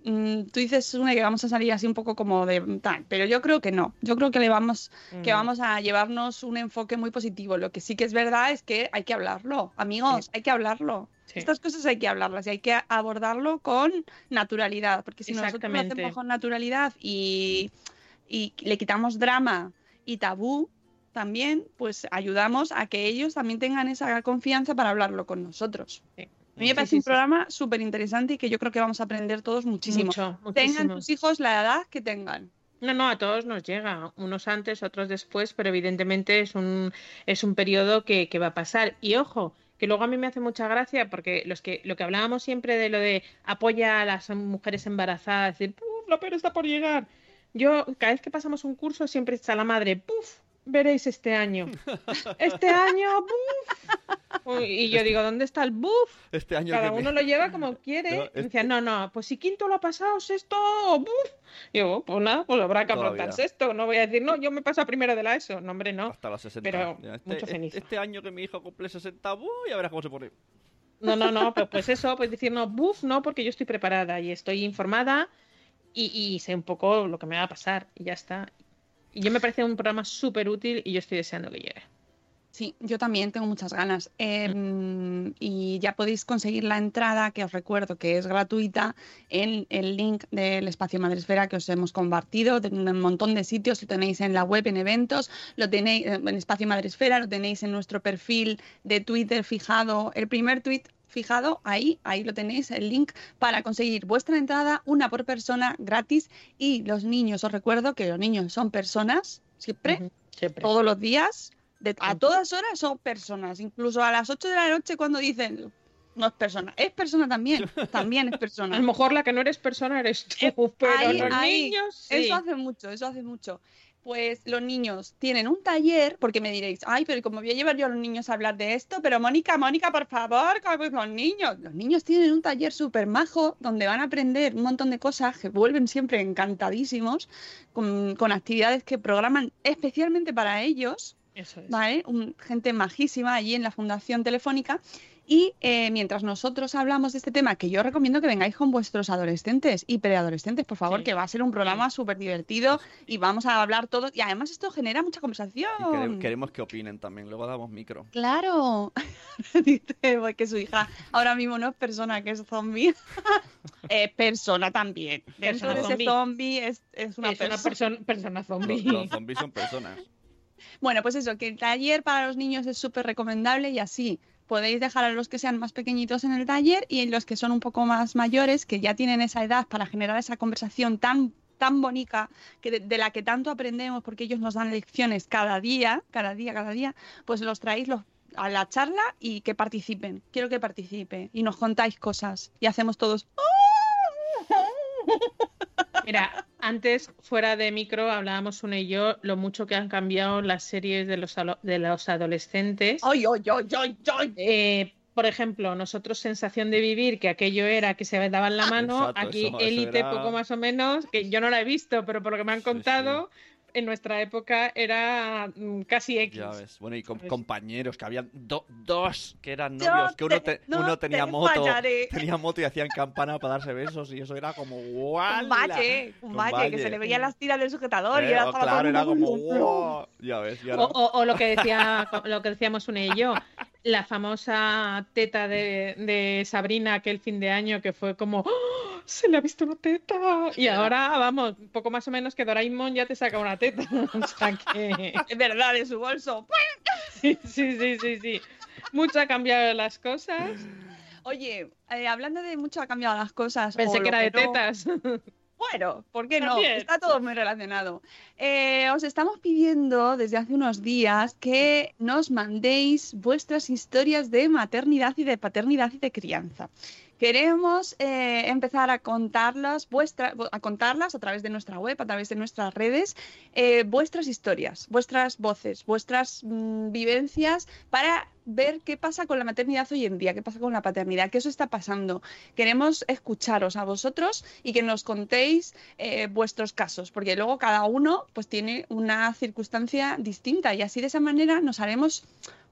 mm, tú dices, Sune, que vamos a salir así un poco como de tal, pero yo creo que no. Yo creo que le vamos, que vamos a llevarnos un enfoque muy positivo. Lo que sí que es verdad es que hay que hablarlo, amigos, hay que hablarlo. Sí. Estas cosas hay que hablarlas y hay que abordarlo con naturalidad, porque si nosotros lo hacemos con naturalidad y, y le quitamos drama y tabú también, pues ayudamos a que ellos también tengan esa confianza para hablarlo con nosotros. Sí. A mí me parece sí, un programa súper interesante y que yo creo que vamos a aprender todos muchísimo. Mucho, Tengan muchísimo. tus hijos la edad que tengan. No, no, a todos nos llega, unos antes, otros después, pero evidentemente es un, es un periodo que, que va a pasar. Y ojo, que luego a mí me hace mucha gracia porque los que, lo que hablábamos siempre de lo de apoya a las mujeres embarazadas, decir, puf, lo peor está por llegar. Yo, cada vez que pasamos un curso, siempre está la madre, puf, veréis este año. Este año. Uy, Y yo digo, ¿dónde está el buff? Este año Cada que me- uno lo lleva como No, quiere. Y este- decía, no, no, pues si quinto lo ha pasado, sexto, ¡buf! Y yo, pues nada, pues habrá que afrontar sexto. No voy a decir, no, yo me paso a primero de la ESO. No, hombre, no. Hasta los 60. Pero este, mucho este- este año que mi hijo cumple 60, ¡buh! ya verás cómo se pone. No, no, no, pues, pues eso, pues decir, no, buf, no, porque yo estoy preparada y estoy informada y, y sé un poco lo que me va a pasar y ya está. Y yo me parece un programa súper útil y yo estoy deseando que llegue. Sí, yo también tengo muchas ganas. Em, y ya podéis conseguir la entrada, que os recuerdo que es gratuita, en el link del espacio Madresfera que os hemos compartido. En un montón de sitios, lo tenéis en la web, en eventos, lo tenéis eh, en espacio Madresfera, lo tenéis en nuestro perfil de Twitter fijado. El primer tweet fijado ahí, ahí lo tenéis, el link para conseguir vuestra entrada, una por persona gratis. Y los niños, os recuerdo que los niños son personas, siempre, todos los días, de- a todas horas son personas, incluso a las 8 de la noche cuando dicen no es persona, es persona también, también es A persona. lo mejor la que no eres persona eres tú, pero ahí, los ahí. niños sí. Eso hace mucho, eso hace mucho. Pues los niños tienen un taller, porque me diréis, ay, pero ¿cómo voy a llevar yo a los niños a hablar de esto? Pero Mónica, Mónica, por favor, ¿cómo es los niños? Los niños tienen un taller súper majo donde van a aprender un montón de cosas que vuelven siempre encantadísimos, con, con actividades que programan especialmente para ellos. Eso es. ¿vale? Un- gente majísima allí en la Fundación Telefónica. Y eh, mientras nosotros hablamos de este tema, que yo recomiendo que vengáis con vuestros adolescentes y preadolescentes, por favor, Sí. que va a ser un programa súper divertido y vamos a hablar todo. Y además esto genera mucha conversación. Y queremos que opinen también. Luego damos micro. Claro. Dice pues, que su hija ahora mismo no es persona, que es zombie. es persona también. Dentro Persona de ese zombie. zombie es, es una es una persona. perso- persona Los, zombie. los zombies son personas. Bueno, pues eso, que el taller para los niños es súper recomendable y así podéis dejar a los que sean más pequeñitos en el taller y los que son un poco más mayores, que ya tienen esa edad para generar esa conversación tan tan bonita que de, la que tanto aprendemos porque ellos nos dan lecciones cada día, cada día, cada día, pues los traéis a la charla y que participen. Quiero que participe y nos contáis cosas y hacemos todos. Mira, antes, fuera de micro, hablábamos una y yo lo mucho que han cambiado las series de los, alo- de los adolescentes. ¡Ay, ay, ay, ay, ay! Eh, por ejemplo, nosotros Sensación de Vivir, que aquello era que se daban la mano, Exacto, aquí Élite era- poco más o menos, que yo no la he visto, pero por lo que me han contado, en nuestra época era mm, casi X. Ya ves. Bueno, y con ¿sabes? compañeros, que habían do- dos que eran Yo novios, que uno, te- te- no uno tenía te moto, fallaré. tenía moto y hacían campana para darse besos y eso era como ¡guau! Un valle, un valle, que se le veían las tiras del sujetador y era claro, era como ¡wow! Ya ves, ya O, o- o lo que decía lo que decíamos una y yo, la famosa teta de, de Sabrina aquel fin de año que fue como ¡Oh! se le ha visto una teta y ahora vamos, poco más o menos que Doraemon ya te saca una teta. O sea que Es verdad, de su bolso. sí, sí, sí, sí, sí. Mucho ha cambiado las cosas. Oye, eh, hablando de mucho ha cambiado las cosas. Pensé que era de no, tetas. Bueno, ¿por qué no? También. Está todo muy relacionado. Eh, os estamos pidiendo desde hace unos días que nos mandéis vuestras historias de maternidad y de paternidad y de crianza. Queremos eh, empezar a contarlas, vuestra- a contarlas a través de nuestra web, a través de nuestras redes, eh, vuestras historias, vuestras voces, vuestras mm, vivencias para ver qué pasa con la maternidad hoy en día, qué pasa con la paternidad, qué os está pasando. Queremos escucharos a vosotros y que nos contéis eh, vuestros casos, porque luego cada uno pues tiene una circunstancia distinta y así de esa manera nos haremos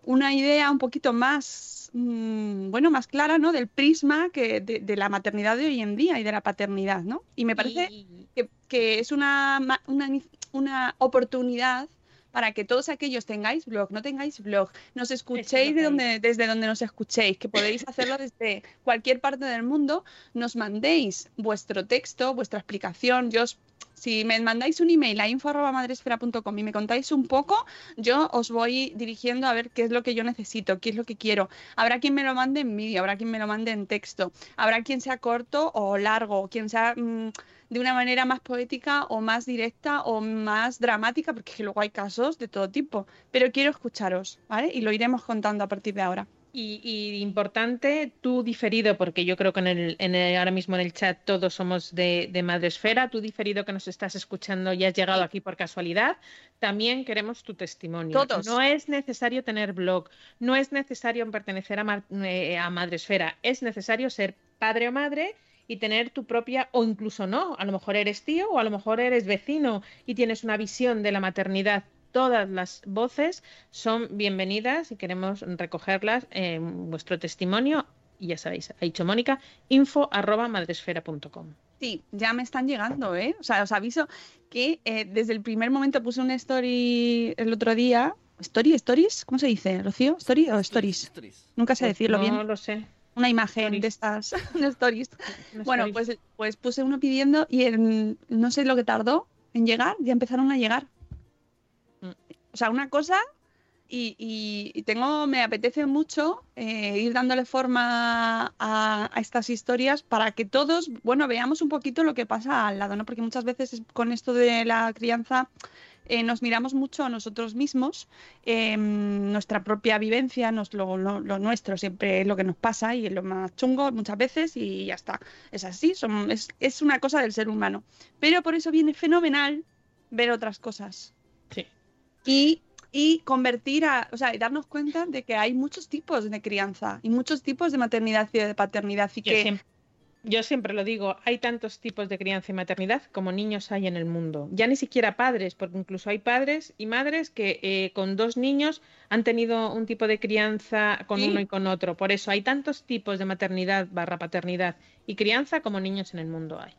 una idea un poquito más, mm, bueno, más clara, ¿no? Del prisma que de, de la maternidad de hoy en día y de la paternidad, ¿no? Y me parece que, que es una, una, una oportunidad para que todos aquellos tengáis blog, no tengáis blog, nos escuchéis de donde, desde donde nos escuchéis, que podéis hacerlo desde cualquier parte del mundo, nos mandéis vuestro texto, vuestra explicación. Yo os- si me mandáis un email a info.madresfera.com y me contáis un poco, yo os voy dirigiendo a ver qué es lo que yo necesito, qué es lo que quiero. Habrá quien me lo mande en vídeo, habrá quien me lo mande en texto, habrá quien sea corto o largo, quien sea mm, de una manera más poética o más directa o más dramática, porque luego hay casos de todo tipo. Pero quiero escucharos, ¿vale? Y lo iremos contando a partir de ahora. Y, y importante, tú diferido, porque yo creo que en el, en el- ahora mismo en el chat todos somos de, de Madresfera, tú diferido que nos estás escuchando y has llegado aquí por casualidad, también queremos tu testimonio. Todos. No es necesario tener blog, no es necesario pertenecer a, eh, a Madresfera, es necesario ser padre o madre y tener tu propia, o incluso no, a lo mejor eres tío o a lo mejor eres vecino y tienes una visión de la maternidad. Todas las voces son bienvenidas y queremos recogerlas en vuestro testimonio. Y ya sabéis, ha dicho Mónica, info arroba madresfera.com. Sí, ya me están llegando, ¿eh? O sea, os aviso que eh, desde el primer momento puse una story el otro día. ¿Story? ¿Stories? ¿Cómo se dice, Rocío? ¿Story o stories? Nunca sé decirlo Pues no bien. lo sé. Una imagen Stories. de estas de stories. Una Bueno, pues, pues puse uno pidiendo y en- no sé lo que tardó en llegar, ya empezaron a llegar. Mm. O sea, una cosa y, y- y tengo, me apetece mucho eh, ir dándole forma a, a estas historias para que todos, bueno, veamos un poquito lo que pasa al lado, ¿no? Porque muchas veces es- con esto de la crianza eh, nos miramos mucho a nosotros mismos, eh, nuestra propia vivencia, nos, lo, lo- lo nuestro siempre es lo que nos pasa y es lo más chungo muchas veces y ya está. Es así, son- es, es una cosa del ser humano. Pero por eso viene fenomenal ver otras cosas. Sí. Y, y convertir a, o sea, y darnos cuenta de que hay muchos tipos de crianza y muchos tipos de maternidad y de paternidad y que siempre, yo siempre lo digo, hay tantos tipos de crianza y maternidad como niños hay en el mundo. Ya ni siquiera padres, porque incluso hay padres y madres que eh, con dos niños han tenido un tipo de crianza con Sí. uno y con otro. Por eso hay tantos tipos de maternidad barra paternidad y crianza como niños en el mundo hay.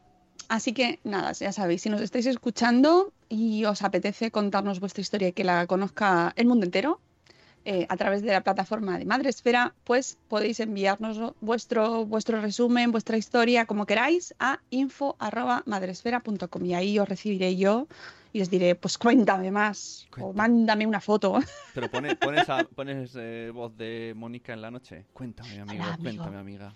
Así que nada, ya sabéis, si nos estáis escuchando y os apetece contarnos vuestra historia y que la conozca el mundo entero, eh, a través de la plataforma de Madresfera, pues podéis enviarnos vuestro, vuestro resumen, vuestra historia, como queráis, a info.madresfera.com y ahí os recibiré yo y os diré, pues cuéntame más o mándame una foto. Pero pone- pones, a- pones eh, voz de Mónica en la noche. Cuéntame, amigo, Hola, cuéntame, amiga.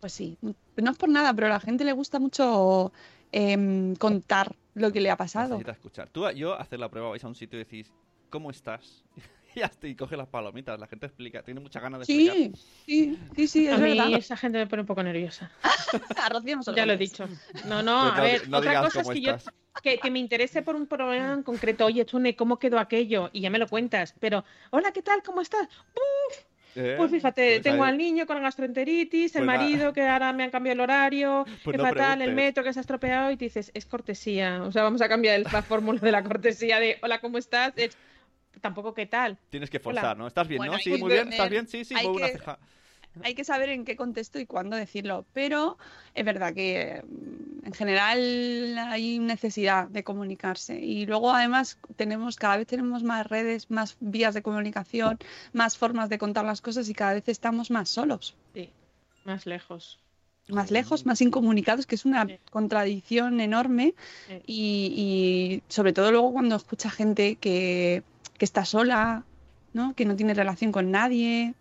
Pues sí, no es por nada, pero a la gente le gusta mucho em, contar lo que le ha pasado. Necesita escuchar. Tú, yo, hacer la prueba, vais a un sitio y decís, ¿cómo estás? y hasta y coge las palomitas, la gente explica, tiene muchas ganas de Sí, explicar. sí, sí, sí, es a mí verdad. esa gente me pone un poco nerviosa. A Rocío no se Ya lo he dicho. No, no, Pero a no- ver, no otra cosa es que yo que, que me interese por un problema en concreto. Oye, Chune, ¿cómo quedó aquello? Y ya me lo cuentas. Pero, hola, ¿qué tal? ¿Cómo estás? ¡Uf! Eh, Pues fíjate, pues tengo ahí- al niño con gastroenteritis, el Pues va- marido que ahora me han cambiado el horario, Pues no fatal, el metro que se ha estropeado y te dices, es cortesía. O sea, vamos a cambiar el- la fórmula de la cortesía de hola, ¿cómo estás? Es, tampoco qué tal. Tienes que Hola. forzar, ¿no? ¿Estás bien, Bueno, no? Sí, muy bien. ¿Estás bien? Sí, sí, hay una que- ceja. Hay que saber en qué contexto y cuándo decirlo, pero es verdad que mm, en general hay necesidad de comunicarse y luego además tenemos cada vez tenemos más redes, más vías de comunicación, más formas de contar las cosas y cada vez estamos más solos, Sí, más lejos. más lejos, más incomunicados, que es una Sí. contradicción enorme Sí. y, y sobre todo luego cuando escucha gente que, que está sola, ¿no? Que no tiene relación con nadie.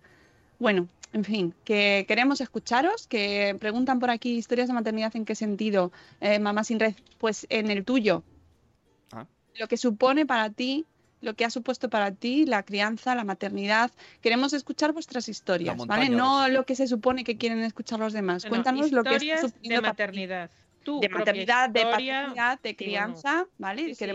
Bueno, en fin, que queremos escucharos, que preguntan por aquí historias de maternidad en qué sentido, eh, mamá sin red, pues en el tuyo. Ah. Lo que supone para ti, lo que ha supuesto para ti la crianza, la maternidad. Queremos escuchar vuestras historias, ¿vale? No lo que se supone que quieren escuchar los demás. No, no, Cuéntanos lo que historias está de suponiendo para ti maternidad. Tu de maternidad, de paternidad, de Sí, bueno. crianza, ¿vale? Sí, sí.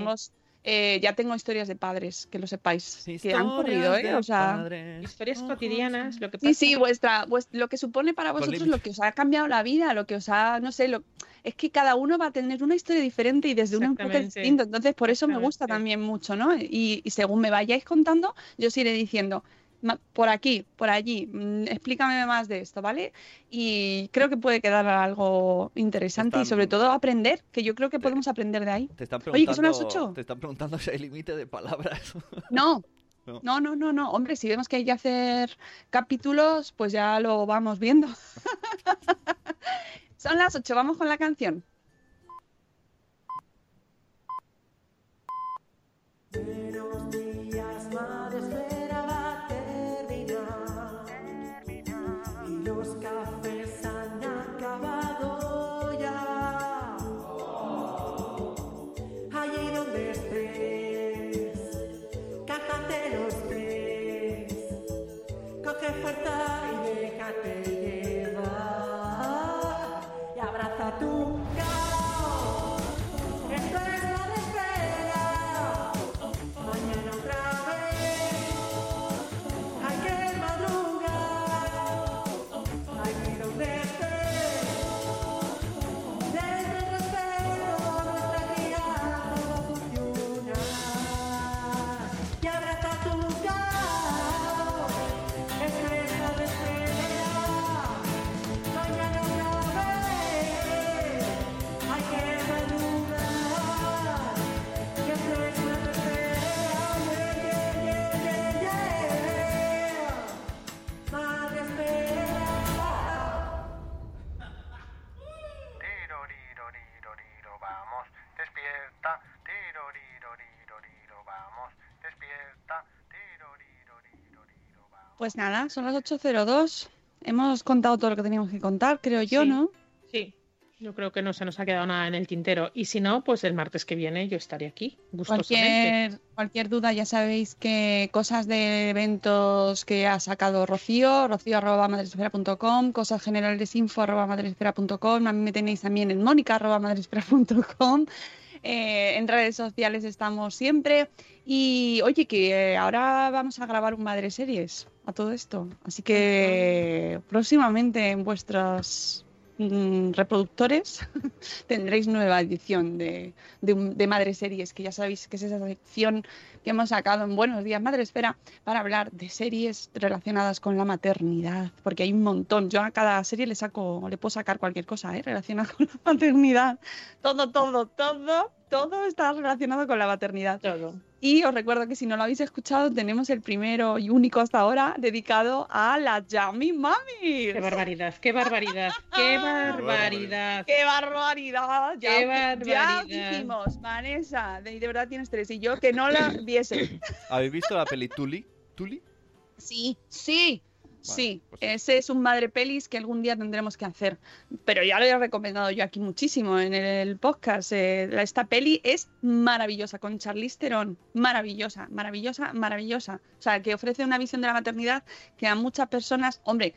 Eh, ya tengo historias de padres, que lo sepáis, que han corrido, ¿eh? O sea, padres. Historias cotidianas, lo que sí, pasa sí, vuestra, vues- lo que supone para vosotros, lo que os ha cambiado la vida, lo que os ha, no sé, lo, es que cada uno va a tener una historia diferente y desde un enfoque distinto. Entonces, por eso me gusta también mucho, ¿no? Y, y según me vayáis contando, yo os iré diciendo, "Ma- por aquí, por allí, mm, explícame más de esto, ¿vale? Y creo que puede quedar algo interesante y sobre todo aprender, que yo creo que podemos aprender de ahí. Te están Oye, que son las preguntando- ocho. Te están preguntando si hay límite de palabras. No, No. no, no, no, no. Hombre, si vemos que hay que hacer capítulos, pues ya lo vamos viendo. Son las 8, vamos con la canción. Y los cafés han Pues nada, son las 8.02. Hemos contado todo lo que teníamos que contar, creo yo, Sí. ¿no? Sí, yo creo que no se nos ha quedado nada en el tintero. Y si no, pues el martes que viene yo estaré aquí, gustosamente. Cualquier, cualquier duda, ya sabéis que cosas de eventos que ha sacado Rocío, rocío.madresfera.com, cosas generales info arroba madresfera.com, a mí me tenéis también en mónica arroba madresfera.com, eh, en redes sociales estamos siempre. Y oye, que eh, ahora vamos a grabar un Madre Series a todo esto, así que próximamente en vuestros mm, reproductores tendréis nueva edición de, de, de Madre Series, que ya sabéis que es esa sección que hemos sacado en Buenos Días Madre Espera para hablar de series relacionadas con la maternidad, porque hay un montón. Yo a cada serie le saco, le puedo sacar cualquier cosa ¿eh? relacionada con la maternidad. Todo, todo, todo, todo está relacionado con la maternidad. Todo. Y os recuerdo que si no lo habéis escuchado, tenemos el primero y único hasta ahora dedicado a la Yummy Mami. Qué barbaridad, qué barbaridad, qué barbaridad. ¡Qué barbaridad! Ya, ¡Qué ya barbaridad! dijimos, Vanessa, de, de verdad tienes tres. Y yo que no la viese. ¿Habéis visto la peli Tuli? ¿Tuli? Sí, sí, Vale, sí. pues- Ese es un madre pelis que algún día tendremos que hacer. Pero ya lo he recomendado yo aquí muchísimo en el podcast. Eh, esta peli es maravillosa, con Charlize Theron. Maravillosa, maravillosa, maravillosa. O sea, que ofrece una visión de la maternidad que a muchas personas, hombre,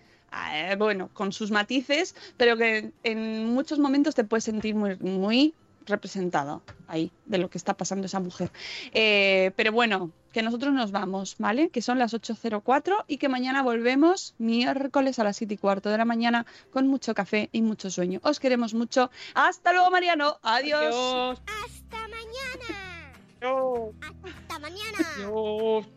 eh, bueno, con sus matices, pero que en muchos momentos te puedes sentir muy, muy representado ahí de lo que está pasando esa mujer. Eh, pero bueno, que nosotros nos vamos, ¿vale? Que son las 8.04 y que mañana volvemos miércoles a las 7 y cuarto de la mañana con mucho café y mucho sueño. Os queremos mucho. Hasta luego, Mariano. Adiós. Adiós. Hasta mañana. Adiós. Hasta mañana. Adiós.